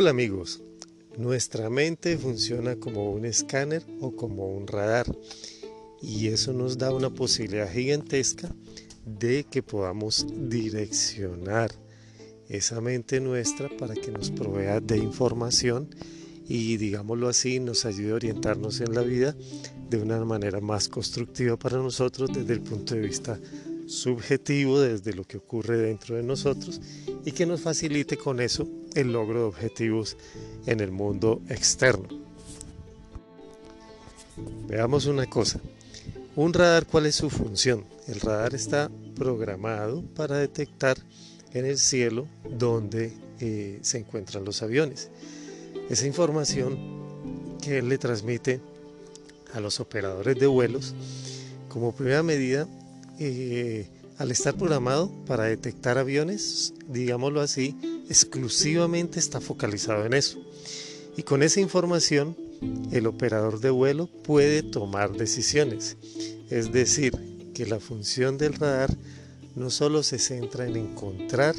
Hola amigos, nuestra mente funciona como un escáner o como un radar y eso nos da una posibilidad gigantesca de que podamos direccionar esa mente nuestra para que nos provea de información y digámoslo así nos ayude a orientarnos en la vida de una manera más constructiva para nosotros desde el punto de vista subjetivo, desde lo que ocurre dentro de nosotros y que nos facilite con eso el logro de objetivos en el mundo externo. Veamos una cosa. Un radar, ¿cuál es su función? El radar está programado para detectar en el cielo donde eh, se encuentran los aviones. Esa información que él le transmite a los operadores de vuelos, como primera medida, eh, al estar programado para detectar aviones, digámoslo así, exclusivamente está focalizado en eso. Y con esa información, el operador de vuelo puede tomar decisiones. Es decir, que la función del radar no solo se centra en encontrar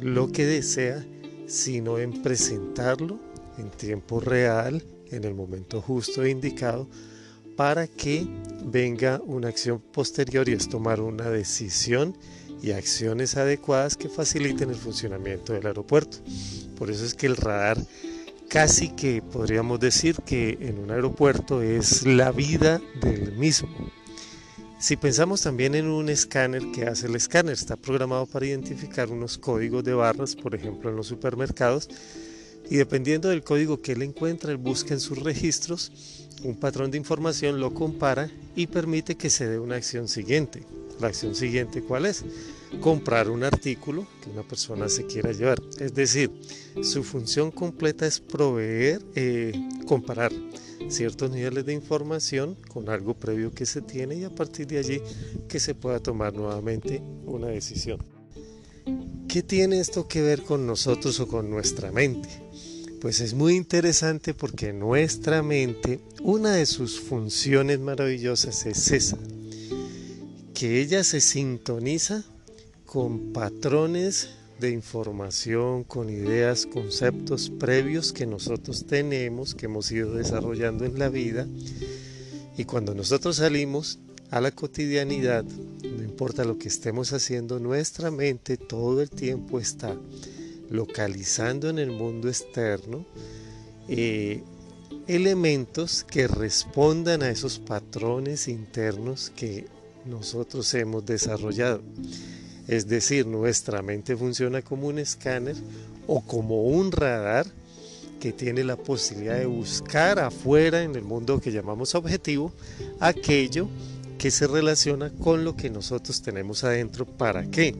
lo que desea, sino en presentarlo en tiempo real, en el momento justo e indicado, para que venga una acción posterior y es tomar una decisión y acciones adecuadas que faciliten el funcionamiento del aeropuerto. Por eso es que el radar casi que podríamos decir que en un aeropuerto es la vida del mismo. Si pensamos también en un escáner, ¿qué hace el escáner? Está programado para identificar unos códigos de barras, por ejemplo en los supermercados, y dependiendo del código que él encuentra, él busca en sus registros un patrón de información, lo compara y permite que se dé una acción siguiente. La acción siguiente, ¿cuál es? Comprar un artículo que una persona se quiera llevar. Es decir, su función completa es proveer, eh, comparar ciertos niveles de información con algo previo que se tiene y a partir de allí que se pueda tomar nuevamente una decisión. ¿Qué tiene esto que ver con nosotros o con nuestra mente? Pues es muy interesante porque nuestra mente, una de sus funciones maravillosas es esa, que ella se sintoniza con patrones de información, con ideas, conceptos previos que nosotros tenemos, que hemos ido desarrollando en la vida. Y cuando nosotros salimos a la cotidianidad, no importa lo que estemos haciendo, nuestra mente todo el tiempo está localizando en el mundo externo eh, elementos que respondan a esos patrones internos que nosotros hemos desarrollado. Es decir, nuestra mente funciona como un escáner o como un radar que tiene la posibilidad de buscar afuera en el mundo que llamamos objetivo aquello que se relaciona con lo que nosotros tenemos adentro. ¿Para qué?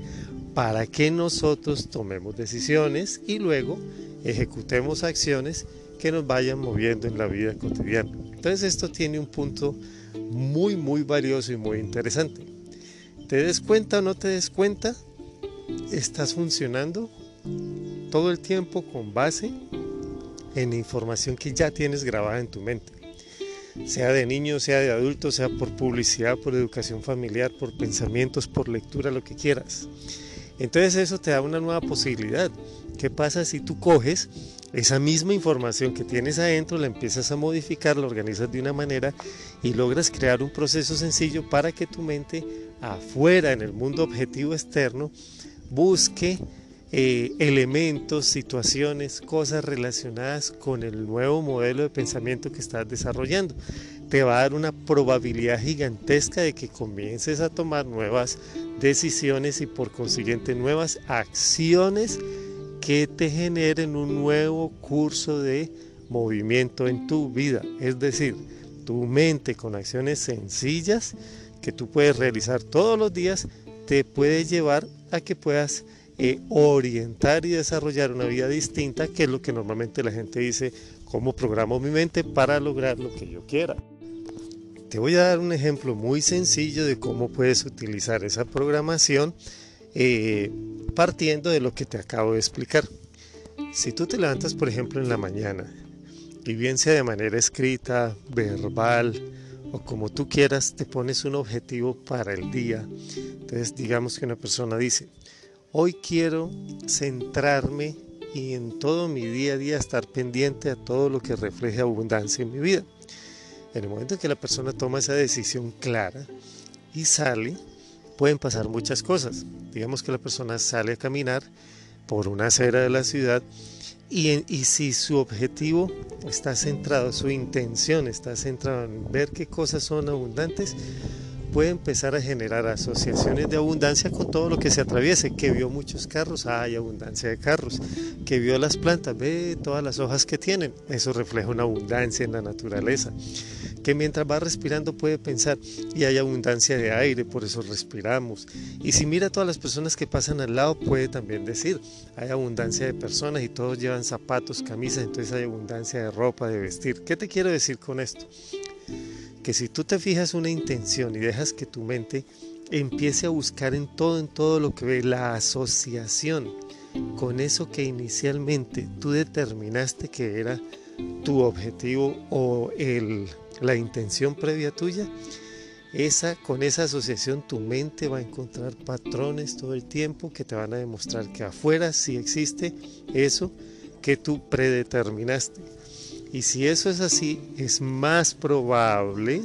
Para que nosotros tomemos decisiones y luego ejecutemos acciones que nos vayan moviendo en la vida cotidiana. Entonces esto tiene un punto muy, muy valioso y muy interesante. ¿Te des cuenta o no te des cuenta? Estás funcionando todo el tiempo con base en información que ya tienes grabada en tu mente. Sea de niño, sea de adulto, sea por publicidad, por educación familiar, por pensamientos, por lectura, lo que quieras. Entonces eso te da una nueva posibilidad. ¿Qué pasa si tú coges esa misma información que tienes adentro, la empiezas a modificar, la organizas de una manera y logras crear un proceso sencillo para que tu mente afuera, en el mundo objetivo externo, busque eh, elementos, situaciones, cosas relacionadas con el nuevo modelo de pensamiento que estás desarrollando. Te va a dar una probabilidad gigantesca de que comiences a tomar nuevas decisiones y por consiguiente nuevas acciones que te generen un nuevo curso de movimiento en tu vida. Es decir, tu mente con acciones sencillas que tú puedes realizar todos los días te puede llevar a que puedas eh, orientar y desarrollar una vida distinta, que es lo que normalmente la gente dice, cómo programo mi mente para lograr lo que yo quiera. Te voy a dar un ejemplo muy sencillo de cómo puedes utilizar esa programación eh, partiendo de lo que te acabo de explicar. Si tú te levantas, por ejemplo, en la mañana, sea de manera escrita, verbal o como tú quieras, te pones un objetivo para el día. Entonces, digamos que una persona dice, Hoy quiero centrarme y en todo mi día a día estar pendiente a todo lo que refleje abundancia en mi vida. En el momento en que la persona toma esa decisión clara y sale, pueden pasar muchas cosas. Digamos que la persona sale a caminar por una acera de la ciudad y, y, si su objetivo está centrado, su intención está centrada en ver qué cosas son abundantes, puede empezar a generar asociaciones de abundancia con todo lo que se atraviese. Que vio muchos carros, hay abundancia de carros. Que vio las plantas, ve todas las hojas que tienen. Eso refleja una abundancia en la naturaleza. Que mientras va respirando puede pensar, y hay abundancia de aire, por eso respiramos. Y si mira a todas las personas que pasan al lado, puede también decir, hay abundancia de personas y todos llevan zapatos, camisas, entonces hay abundancia de ropa, de vestir. ¿Qué te quiero decir con esto? que si tú te fijas una intención y dejas que tu mente empiece a buscar en todo, en todo lo que ve, la asociación con eso que inicialmente tú determinaste que era tu objetivo o el, la intención previa tuya, esa, con esa asociación tu mente va a encontrar patrones todo el tiempo que te van a demostrar que afuera sí existe eso que tú predeterminaste. Y si eso es así, es más probable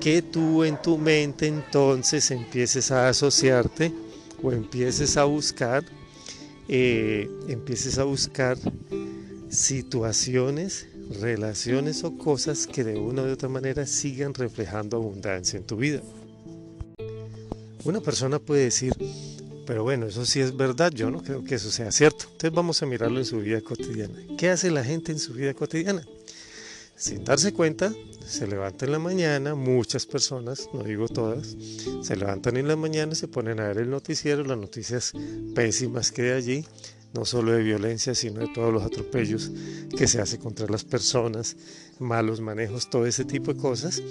que tú en tu mente entonces empieces a asociarte o empieces a buscar, eh, empieces a buscar situaciones, relaciones o cosas que de una u otra manera sigan reflejando abundancia en tu vida. Una persona puede decir, pero bueno, eso sí es verdad, yo no creo que eso sea cierto. Entonces vamos a mirarlo en su vida cotidiana. ¿Qué hace la gente en su vida cotidiana? Sin darse cuenta, se levanta en la mañana, muchas personas, no digo todas, se levantan en la mañana, se ponen a ver el noticiero, las noticias pésimas que hay allí, no solo de violencia, sino de todos los atropellos que se hace contra las personas, malos manejos, todo ese tipo de cosas.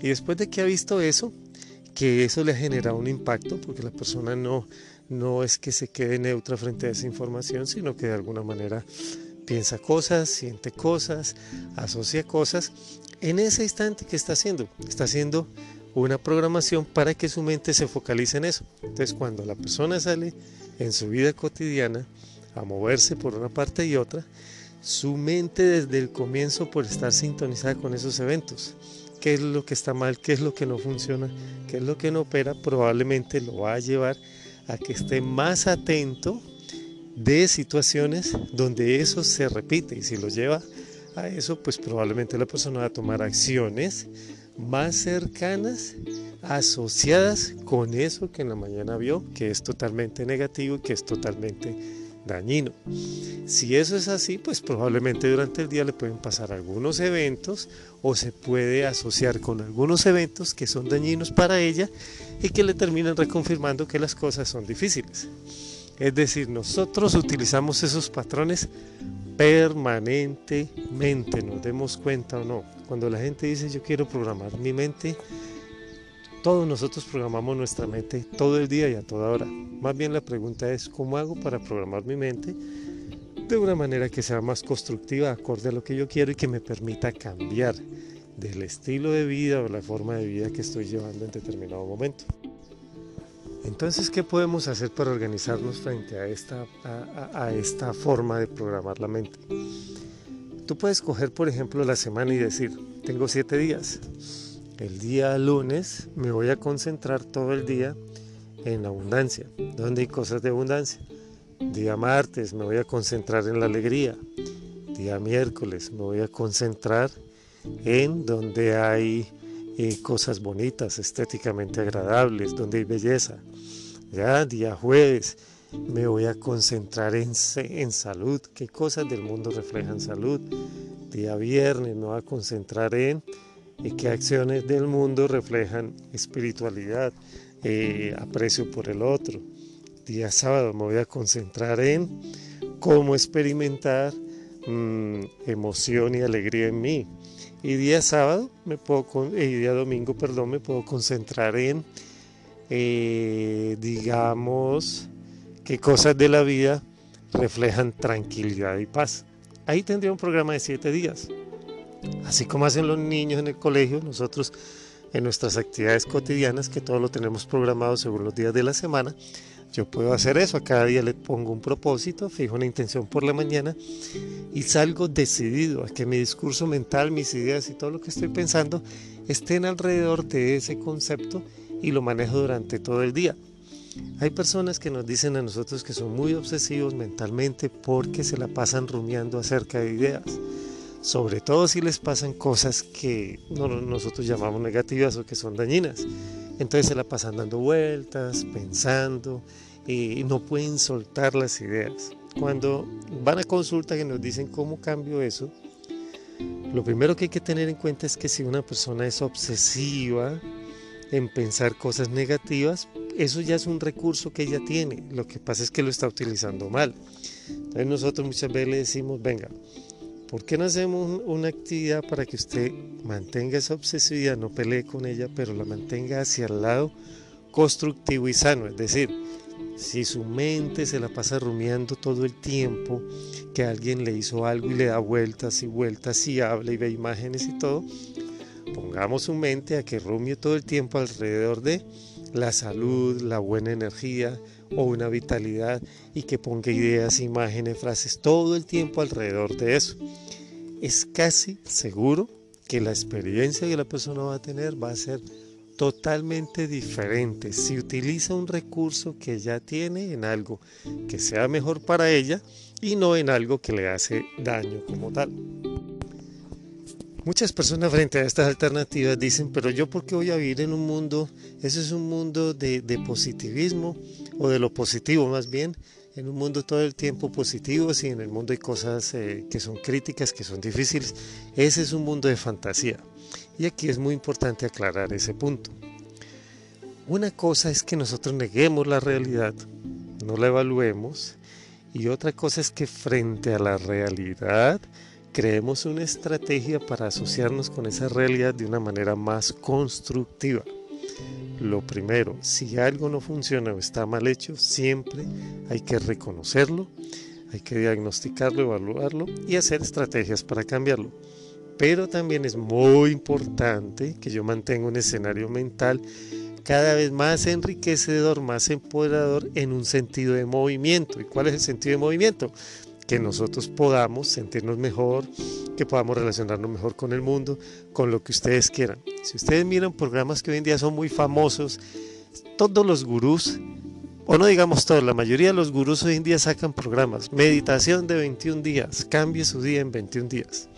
Y después de que ha visto eso, que eso le ha generado un impacto, porque la persona no no es que se quede neutra frente a esa información, sino que de alguna manera piensa cosas, siente cosas, asocia cosas. En ese instante, ¿qué está haciendo? Está haciendo una programación para que su mente se focalice en eso. Entonces, cuando la persona sale en su vida cotidiana a moverse por una parte y otra, su mente desde el comienzo por estar sintonizada con esos eventos, qué es lo que está mal, qué es lo que no funciona, qué es lo que no opera, probablemente lo va a llevar a que esté más atento de situaciones donde eso se repite. Y si lo lleva a eso, pues probablemente la persona va a tomar acciones más cercanas asociadas con eso que en la mañana vio, que es totalmente negativo y que es totalmente dañino. Si eso es así, pues probablemente durante el día le pueden pasar algunos eventos o se puede asociar con algunos eventos que son dañinos para ella y que le terminan reconfirmando que las cosas son difíciles. Es decir, nosotros utilizamos esos patrones permanentemente, nos demos cuenta o no. Cuando la gente dice yo quiero programar mi mente, todos nosotros programamos nuestra mente todo el día y a toda hora. Más bien la pregunta es, ¿cómo hago para programar mi mente de una manera que sea más constructiva, acorde a lo que yo quiero y que me permita cambiar del estilo de vida o la forma de vida que estoy llevando en determinado momento? Entonces, ¿qué podemos hacer para organizarnos frente a esta, a, a esta forma de programar la mente? Tú puedes coger, por ejemplo, la semana y decir, tengo siete días el día lunes me voy a concentrar todo el día en abundancia, donde hay cosas de abundancia. Día martes me voy a concentrar en la alegría. Día miércoles me voy a concentrar en donde hay eh, cosas bonitas, estéticamente agradables, donde hay belleza. Ya día jueves me voy a concentrar en, en salud, qué cosas del mundo reflejan salud. Día viernes me voy a concentrar en y qué acciones del mundo reflejan espiritualidad, eh, aprecio por el otro. Día sábado me voy a concentrar en cómo experimentar mm, emoción y alegría en mí. Y día sábado, me puedo, y día domingo, perdón, me puedo concentrar en, eh, digamos, qué cosas de la vida reflejan tranquilidad y paz. Ahí tendría un programa de siete días. Así como hacen los niños en el colegio, nosotros en nuestras actividades cotidianas, que todo lo tenemos programado según los días de la semana, Yo puedo hacer eso, a cada día le pongo un propósito, fijo una intención por la mañana y salgo decidido a que mi discurso mental, mis ideas y todo lo que estoy pensando estén alrededor de ese concepto y lo manejo durante todo el día. Hay personas que nos dicen a nosotros que son muy obsesivos mentalmente porque se la pasan rumiando acerca de ideas, sobre todo si les pasan cosas que nosotros llamamos negativas o que son dañinas. Entonces se la pasan dando vueltas, pensando y no pueden soltar las ideas. Cuando van a consulta que nos dicen cómo cambio eso, lo primero que hay que tener en cuenta es que si una persona es obsesiva en pensar cosas negativas, eso ya es un recurso que ella tiene. Lo que pasa es que lo está utilizando mal. Entonces nosotros muchas veces le decimos, venga, ¿por qué no hacemos una actividad para que usted mantenga esa obsesividad, no pelee con ella, pero la mantenga hacia el lado constructivo y sano? Es decir, si su mente se la pasa rumiando todo el tiempo, que alguien le hizo algo y le da vueltas y vueltas y habla y ve imágenes y todo, pongamos su mente a que rumie todo el tiempo alrededor de la salud, la buena energía o una vitalidad y que ponga ideas, imágenes, frases todo el tiempo alrededor de eso. Es casi seguro que la experiencia que la persona va a tener va a ser totalmente diferente si utiliza un recurso que ya tiene en algo que sea mejor para ella y no en algo que le hace daño como tal. Muchas personas frente a estas alternativas dicen, pero yo por qué voy a vivir en un mundo, eso es un mundo de, positivismo o de lo positivo más bien, en un mundo todo el tiempo positivo, si en el mundo hay cosas eh, que son críticas, que son difíciles, ese es un mundo de fantasía. Y aquí es muy importante aclarar ese punto. Una cosa es que nosotros neguemos la realidad, no la evaluemos, y otra cosa es que frente a la realidad creemos una estrategia para asociarnos con esa realidad de una manera más constructiva. Lo primero, si algo no funciona o está mal hecho, siempre hay que reconocerlo, hay que diagnosticarlo, evaluarlo y hacer estrategias para cambiarlo. Pero también es muy importante que yo mantenga un escenario mental cada vez más enriquecedor, más empoderador en un sentido de movimiento. ¿Y cuál es el sentido de movimiento? Que nosotros podamos sentirnos mejor, que podamos relacionarnos mejor con el mundo, con lo que ustedes quieran. Si ustedes miran programas que hoy en día son muy famosos, todos los gurús, o no digamos todos, la mayoría de los gurús hoy en día sacan programas, meditación de 21 días, cambie su día en 21 días.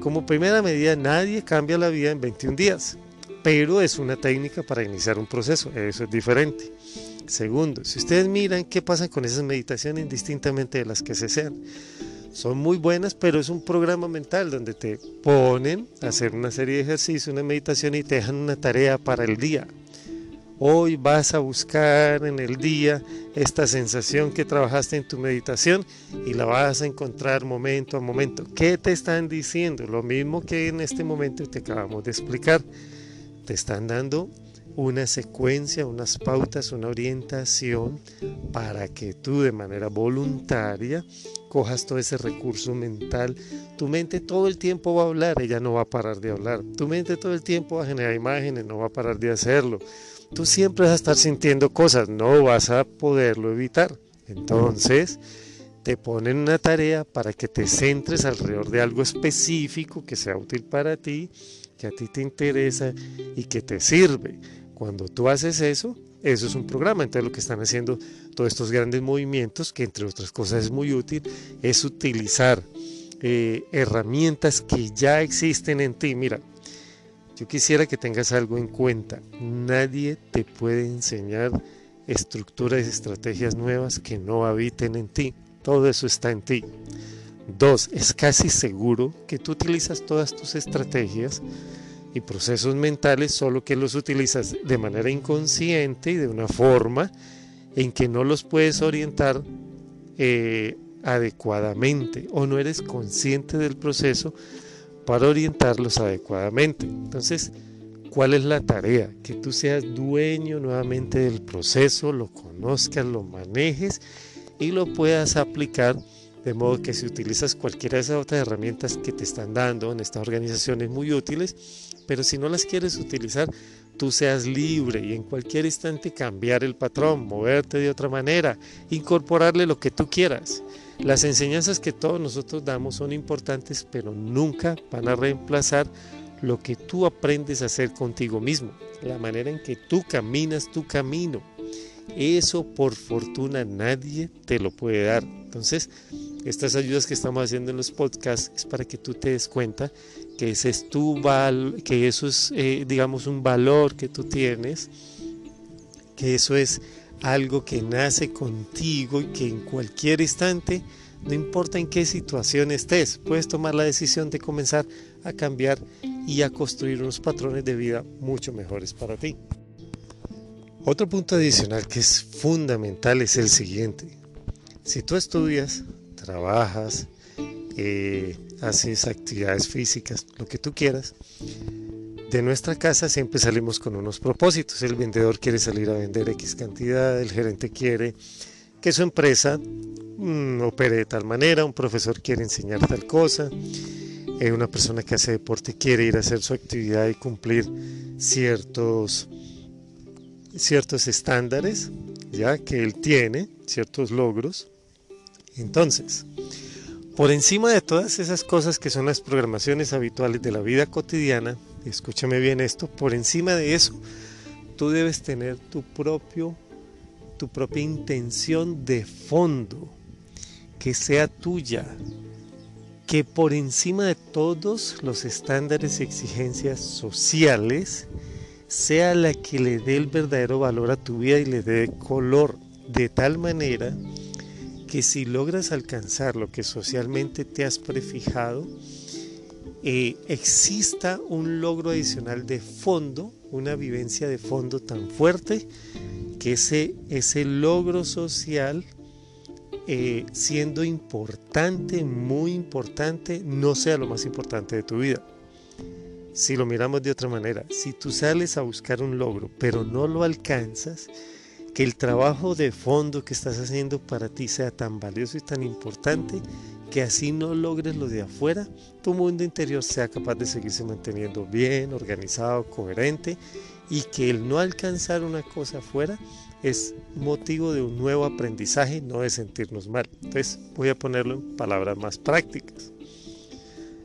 Como primera medida, nadie cambia la vida en 21 días, pero es una técnica para iniciar un proceso, eso es diferente. Segundo, si ustedes miran qué pasa con esas meditaciones indistintamente de las que se sean, son muy buenas, pero es un programa mental donde te ponen a hacer una serie de ejercicios, una meditación y te dejan una tarea para el día. Hoy vas a buscar en el día esta sensación que trabajaste en tu meditación y la vas a encontrar momento a momento. ¿Qué te están diciendo? Lo mismo que en este momento te acabamos de explicar. Te están dando una secuencia, unas pautas, una orientación para que tú de manera voluntaria cojas todo ese recurso mental. Tu mente todo el tiempo va a hablar, ella no va a parar de hablar. Tu mente todo el tiempo va a generar imágenes, no va a parar de hacerlo tú siempre vas a estar sintiendo cosas, no vas a poderlo evitar. Entonces, te ponen una tarea para que te centres alrededor de algo específico que sea útil para ti, que a ti te interesa y que te sirve. Cuando tú haces eso, eso es un programa. Entonces lo que están haciendo todos estos grandes movimientos, que entre otras cosas es muy útil, es utilizar eh, herramientas que ya existen en ti. Mira, yo quisiera que tengas algo en cuenta. Nadie te puede enseñar estructuras y estrategias nuevas que no habiten en ti. Todo eso está en ti. Dos, es casi seguro que tú utilizas todas tus estrategias y procesos mentales, solo que los utilizas de manera inconsciente y de una forma en que no los puedes orientar eh, adecuadamente o no eres consciente del proceso para orientarlos adecuadamente. Entonces, ¿cuál es la tarea? Que tú seas dueño nuevamente del proceso, lo conozcas, lo manejes y lo puedas aplicar de modo que si utilizas cualquiera de esas otras herramientas que te están dando en estas organizaciones muy útiles, pero si no las quieres utilizar, tú seas libre y en cualquier instante cambiar el patrón, moverte de otra manera, incorporarle lo que tú quieras. Las enseñanzas que todos nosotros damos son importantes, pero nunca van a reemplazar lo que tú aprendes a hacer contigo mismo, la manera en que tú caminas tu camino. Eso por fortuna nadie te lo puede dar. Entonces, estas ayudas que estamos haciendo en los podcasts es para que tú te des cuenta que ese es tu val que eso es, eh, digamos, un valor que tú tienes, que eso es algo que nace contigo y que en cualquier instante, no importa en qué situación estés, puedes tomar la decisión de comenzar a cambiar y a construir unos patrones de vida mucho mejores para ti. Otro punto adicional que es fundamental es el siguiente. Si tú estudias, trabajas, eh, haces actividades físicas, lo que tú quieras, de nuestra casa siempre salimos con unos propósitos. El vendedor quiere salir a vender X cantidad, el gerente quiere que su empresa mm, opere de tal manera, un profesor quiere enseñar tal cosa, eh, una persona que hace deporte quiere ir a hacer su actividad y cumplir ciertos ciertos estándares ya que él tiene, ciertos logros. Entonces, por encima de todas esas cosas que son las programaciones habituales de la vida cotidiana, escúchame bien esto, por encima de eso, tú debes tener tu propio tu propia intención de fondo que sea tuya, que por encima de todos los estándares y exigencias sociales sea la que le dé el verdadero valor a tu vida y le dé color, de tal manera que si logras alcanzar lo que socialmente te has prefijado, eh, exista un logro adicional de fondo, una vivencia de fondo tan fuerte, que ese, ese logro social, eh, siendo importante, muy importante, no sea lo más importante de tu vida. Si lo miramos de otra manera, si tú sales a buscar un logro, pero no lo alcanzas, que el trabajo de fondo que estás haciendo para ti sea tan valioso y tan importante que así no logres lo de afuera, tu mundo interior sea capaz de seguirse manteniendo bien, organizado, coherente y que el no alcanzar una cosa afuera es motivo de un nuevo aprendizaje, no de sentirnos mal. Entonces voy a ponerlo en palabras más prácticas.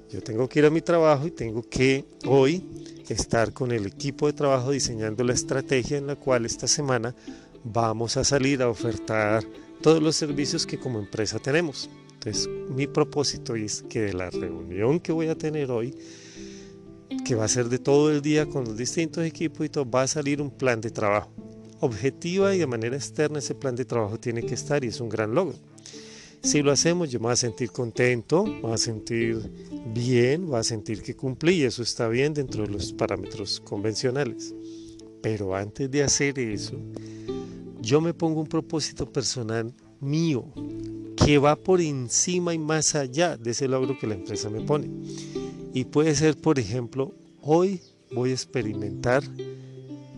Yo tengo que ir a mi trabajo y tengo que hoy estar con el equipo de trabajo diseñando la estrategia en la cual esta semana vamos a salir a ofertar todos los servicios que como empresa tenemos. Entonces, mi propósito es que de la reunión que voy a tener hoy, que va a ser de todo el día con los distintos equipos y todo, va a salir un plan de trabajo. Objetiva y de manera externa ese plan de trabajo tiene que estar y es un gran logro. Si lo hacemos, yo me voy a sentir contento, me voy a sentir bien, voy a sentir que cumplí y eso está bien dentro de los parámetros convencionales. Pero antes de hacer eso, yo me pongo un propósito personal mío que va por encima y más allá de ese logro que la empresa me pone. Y puede ser, por ejemplo, hoy voy a experimentar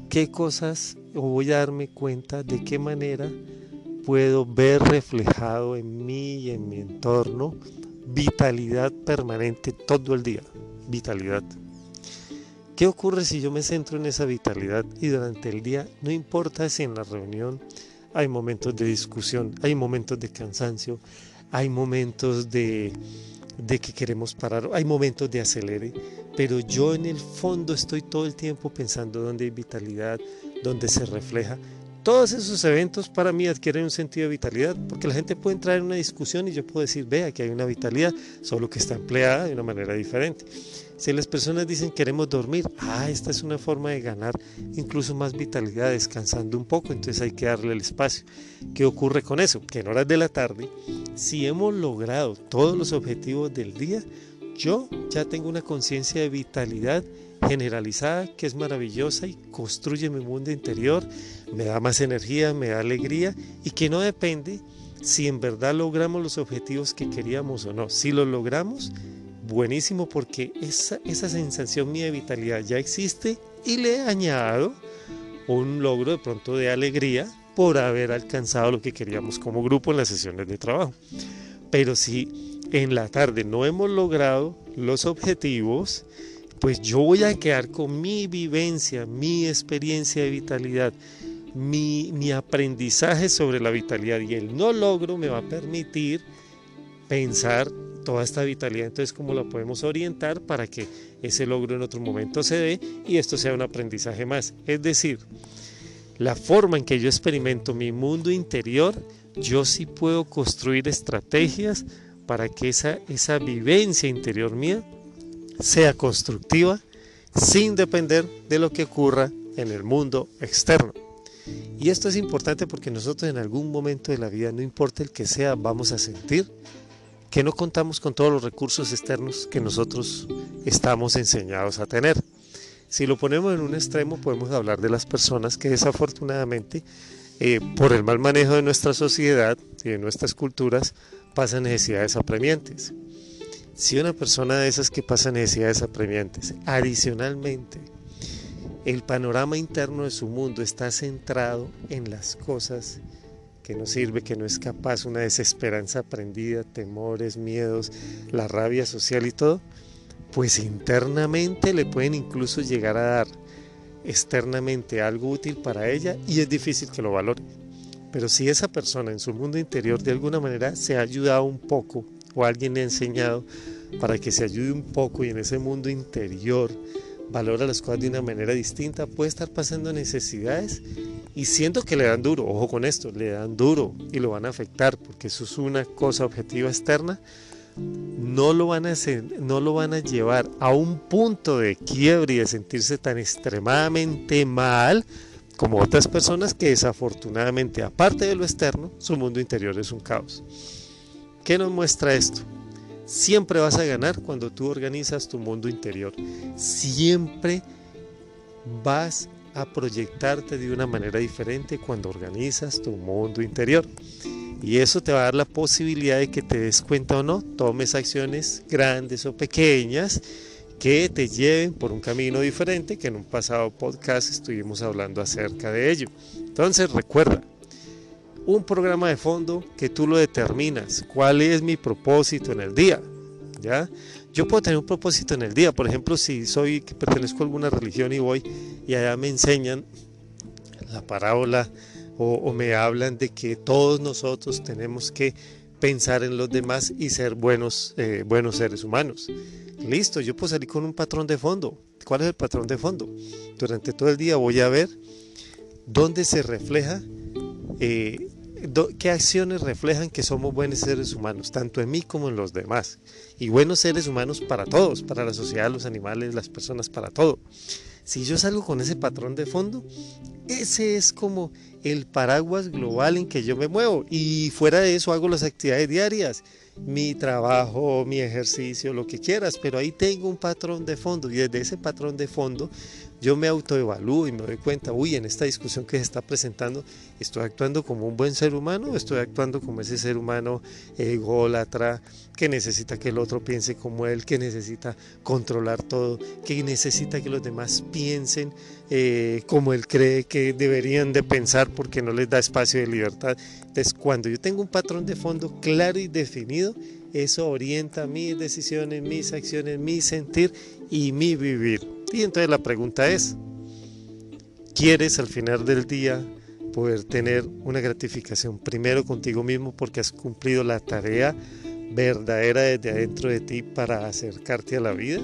qué cosas o voy a darme cuenta de qué manera puedo ver reflejado en mí y en mi entorno vitalidad permanente todo el día. Vitalidad. ¿Qué ocurre si yo me centro en esa vitalidad y durante el día, no importa si en la reunión hay momentos de discusión, hay momentos de cansancio, hay momentos de, que queremos parar, hay momentos de acelere, pero yo en el fondo estoy todo el tiempo pensando dónde hay vitalidad, dónde se refleja todos esos eventos para mí adquieren un sentido de vitalidad, porque la gente puede entrar en una discusión y yo puedo decir, vea que hay una vitalidad, solo que está empleada de una manera diferente. Si las personas dicen queremos dormir, ah, esta es una forma de ganar incluso más vitalidad descansando un poco, entonces hay que darle el espacio. ¿Qué ocurre con eso? Que en horas de la tarde, si hemos logrado todos los objetivos del día, yo ya tengo una conciencia de vitalidad generalizada que es maravillosa y construye mi mundo interior, me da más energía, me da alegría y que no depende si en verdad logramos los objetivos que queríamos o no. Si lo logramos, buenísimo porque esa, sensación de vitalidad ya existe y le he añadido un logro de pronto de alegría por haber alcanzado lo que queríamos como grupo en las sesiones de trabajo. Pero si en la tarde no hemos logrado los objetivos, pues yo voy a quedar con mi vivencia, mi experiencia de vitalidad, mi aprendizaje sobre la vitalidad y el no logro me va a permitir pensar toda esta vitalidad, entonces cómo la podemos orientar para que ese logro en otro momento se dé y esto sea un aprendizaje más. Es decir, la forma en que yo experimento mi mundo interior, yo sí puedo construir estrategias para que esa, esa vivencia interior mía sea constructiva sin depender de lo que ocurra en el mundo externo. Y esto es importante porque nosotros en algún momento de la vida, no importa el que sea, vamos a sentir que no contamos con todos los recursos externos que nosotros estamos enseñados a tener. Si lo ponemos en un extremo, podemos hablar de las personas que desafortunadamente, eh, por el mal manejo de nuestra sociedad y de nuestras culturas, pasan necesidades apremiantes. Si una persona de esas que pasa necesidades apremiantes, adicionalmente, el panorama interno de su mundo está centrado en las cosas que no sirve, que no es capaz, una desesperanza aprendida, temores, miedos, la rabia social y todo, pues internamente le pueden incluso llegar a dar externamente algo útil para ella y es difícil que lo valore. Pero si esa persona en su mundo interior de alguna manera se ha ayudado un poco o alguien le ha enseñado para que se ayude un poco y en ese mundo interior valora las cosas de una manera distinta, puede estar pasando necesidades y siento que le dan duro, ojo con esto, le dan duro y lo van a afectar porque eso es una cosa objetiva externa, no lo van a no lo van a llevar a un punto de quiebre y de sentirse tan extremadamente mal como otras personas que desafortunadamente, aparte de lo externo, su mundo interior es un caos. ¿Qué nos muestra esto? Siempre vas a ganar cuando tú organizas tu mundo interior. Siempre vas a proyectarte de una manera diferente cuando organizas tu mundo interior. Y eso te va a dar la posibilidad de que te des cuenta o no, tomes acciones grandes o pequeñas que te lleven por un camino diferente, que en un pasado podcast estuvimos hablando acerca de ello. Entonces recuerda, un programa de fondo que tú lo determinas. ¿Cuál es mi propósito en el día? ¿Ya? Yo puedo tener un propósito en el día. Por ejemplo, si soy que pertenezco a alguna religión y voy y allá me enseñan la parábola o, me hablan de que todos nosotros tenemos que pensar en los demás y ser buenos, eh, buenos seres humanos. Listo, yo puedo salir con un patrón de fondo. ¿Cuál es el patrón de fondo? Durante todo el día voy a ver dónde se refleja eh, qué acciones reflejan que somos buenos seres humanos, tanto en mí como en los demás. Y buenos seres humanos para todos, para la sociedad, los animales, las personas, para todo. Si yo salgo con ese patrón de fondo, ese es como el paraguas global en que yo me muevo. Y fuera de eso hago las actividades diarias, mi trabajo, mi ejercicio, lo que quieras, pero ahí tengo un patrón de fondo y desde ese patrón de fondo yo me autoevalúo y me doy cuenta, uy, en esta discusión que se está presentando, ¿estoy actuando como un buen ser humano o estoy actuando como ese ser humano ególatra que necesita que el otro piense como él, que necesita controlar todo, que necesita que los demás piensen eh, como él cree que deberían de pensar porque no les da espacio de libertad? Entonces, cuando yo tengo un patrón de fondo claro y definido, eso orienta mis decisiones, mis acciones, mi sentir y mi vivir. Y entonces la pregunta es, ¿quieres al final del día poder tener una gratificación primero contigo mismo porque has cumplido la tarea verdadera desde adentro de ti para acercarte a la vida?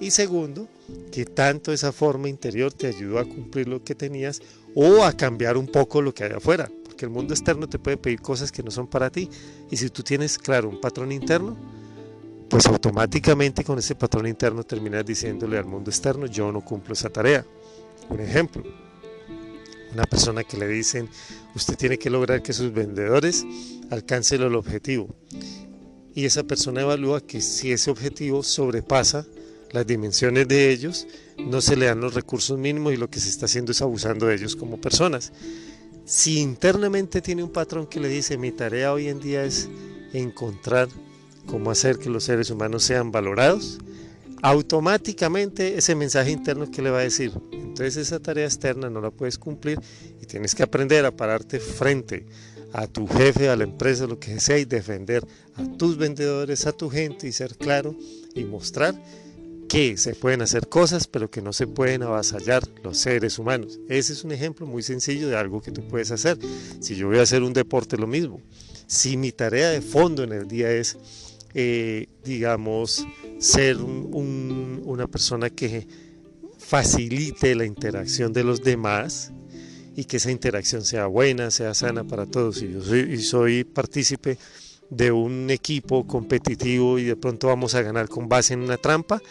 Y segundo, que tanto esa forma interior te ayudó a cumplir lo que tenías o a cambiar un poco lo que hay afuera, porque el mundo externo te puede pedir cosas que no son para ti. Y si tú tienes claro un patrón interno, pues automáticamente con ese patrón interno terminas diciéndole al mundo externo, yo no cumplo esa tarea. Un ejemplo, una persona que le dicen, usted tiene que lograr que sus vendedores alcancen el objetivo. Y esa persona evalúa que si ese objetivo sobrepasa las dimensiones de ellos, no se le dan los recursos mínimos y lo que se está haciendo es abusando de ellos como personas. Si internamente tiene un patrón que le dice, mi tarea hoy en día es encontrar cómo hacer que los seres humanos sean valorados, automáticamente ese mensaje interno que le va a decir, entonces esa tarea externa no la puedes cumplir y tienes que aprender a pararte frente a tu jefe, a la empresa, lo que sea, y defender a tus vendedores, a tu gente y ser claro y mostrar que se pueden hacer cosas, pero que no se pueden avasallar los seres humanos. Ese es un ejemplo muy sencillo de algo que tú puedes hacer. Si yo voy a hacer un deporte, lo mismo. Si mi tarea de fondo en el día es, eh, digamos, ser una persona que facilite la interacción de los demás y que esa interacción sea buena, sea sana para todos. Y yo soy, soy partícipe de un equipo competitivo y de pronto vamos a ganar con base en una trampa,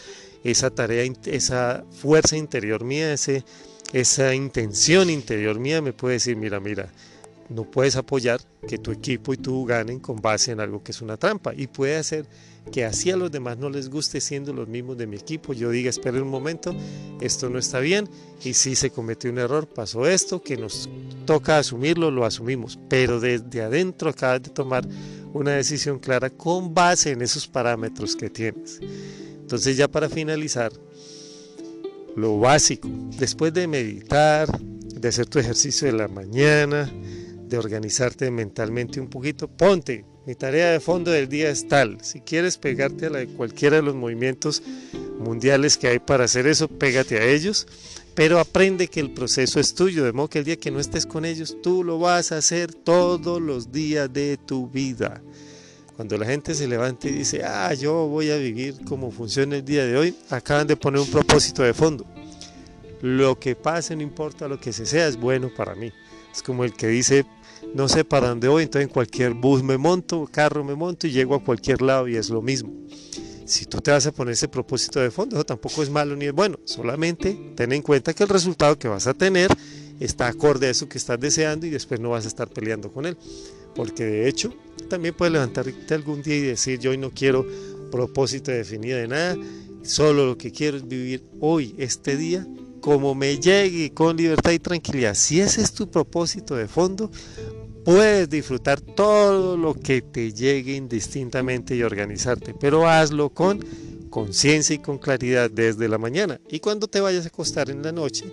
esa tarea, esa fuerza interior mía, ese, esa intención interior mía me puede decir, mira, mira, no puedes apoyar que tu equipo y tú ganen con base en algo que es una trampa. Y puede hacer que así a los demás no les guste siendo los mismos de mi equipo, yo diga, espera un momento, esto no está bien y si se cometió un error, pasó esto, que nos toca asumirlo, lo asumimos, pero desde adentro acabas de tomar una decisión clara con base en esos parámetros que tienes. Entonces ya para finalizar, lo básico, después de meditar, de hacer tu ejercicio de la mañana, de organizarte mentalmente un poquito, ponte, mi tarea de fondo del día es tal, si quieres pegarte a la de cualquiera de los movimientos mundiales que hay para hacer eso, pégate a ellos, pero aprende que el proceso es tuyo, de modo que el día que no estés con ellos, tú lo vas a hacer todos los días de tu vida. Cuando la gente se levanta y dice, ah, yo voy a vivir como funciona el día de hoy, acaban de poner un propósito de fondo. Lo que pase, no importa lo que se sea, es bueno para mí. Es como el que dice, no sé para dónde voy, entonces en cualquier bus me monto, carro me monto y llego a cualquier lado y es lo mismo si tú te vas a poner ese propósito de fondo, eso tampoco es malo ni es bueno, solamente ten en cuenta que el resultado que vas a tener está acorde a eso que estás deseando y después no vas a estar peleando con él. Porque de hecho, también puedes levantarte algún día y decir, yo hoy no quiero propósito definido de nada, solo lo que quiero es vivir hoy, este día, como me llegue, con libertad y tranquilidad. Si ese es tu propósito de fondo, Puedes disfrutar todo lo que te llegue indistintamente y organizarte, pero hazlo con conciencia y con claridad desde la mañana. Y cuando te vayas a acostar en la noche,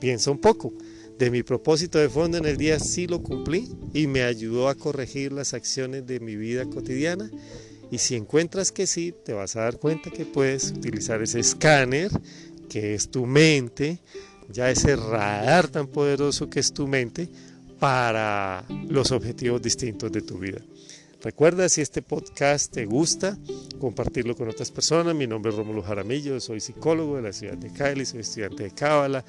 piensa un poco. De mi propósito de fondo en el día sí lo cumplí y me ayudó a corregir las acciones de mi vida cotidiana. Y si encuentras que sí, te vas a dar cuenta que puedes utilizar ese escáner, que es tu mente, ya ese radar tan poderoso que es tu mente, para los objetivos distintos de tu vida. Recuerda, si este podcast te gusta, compartirlo con otras personas. Mi nombre es Rómulo Jaramillo, soy psicólogo de la ciudad de Cali, soy estudiante de Cábala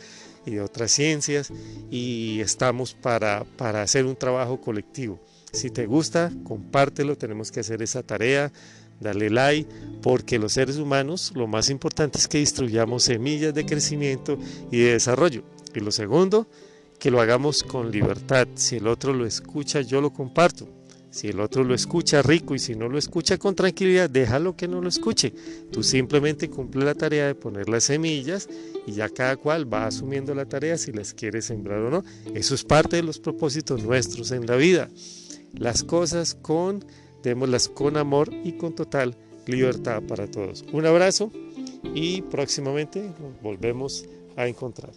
y de otras ciencias y estamos para, para hacer un trabajo colectivo. Si te gusta, compártelo, tenemos que hacer esa tarea, dale like, porque los seres humanos lo más importante es que distribuyamos semillas de crecimiento y de desarrollo. Y lo segundo, que lo hagamos con libertad. Si el otro lo escucha, yo lo comparto. Si el otro lo escucha rico y si no lo escucha con tranquilidad, déjalo que no lo escuche. Tú simplemente cumple la tarea de poner las semillas y ya cada cual va asumiendo la tarea si las quiere sembrar o no. Eso es parte de los propósitos nuestros en la vida. Las cosas con, démoslas con amor y con total libertad para todos. Un abrazo y próximamente nos volvemos a encontrar.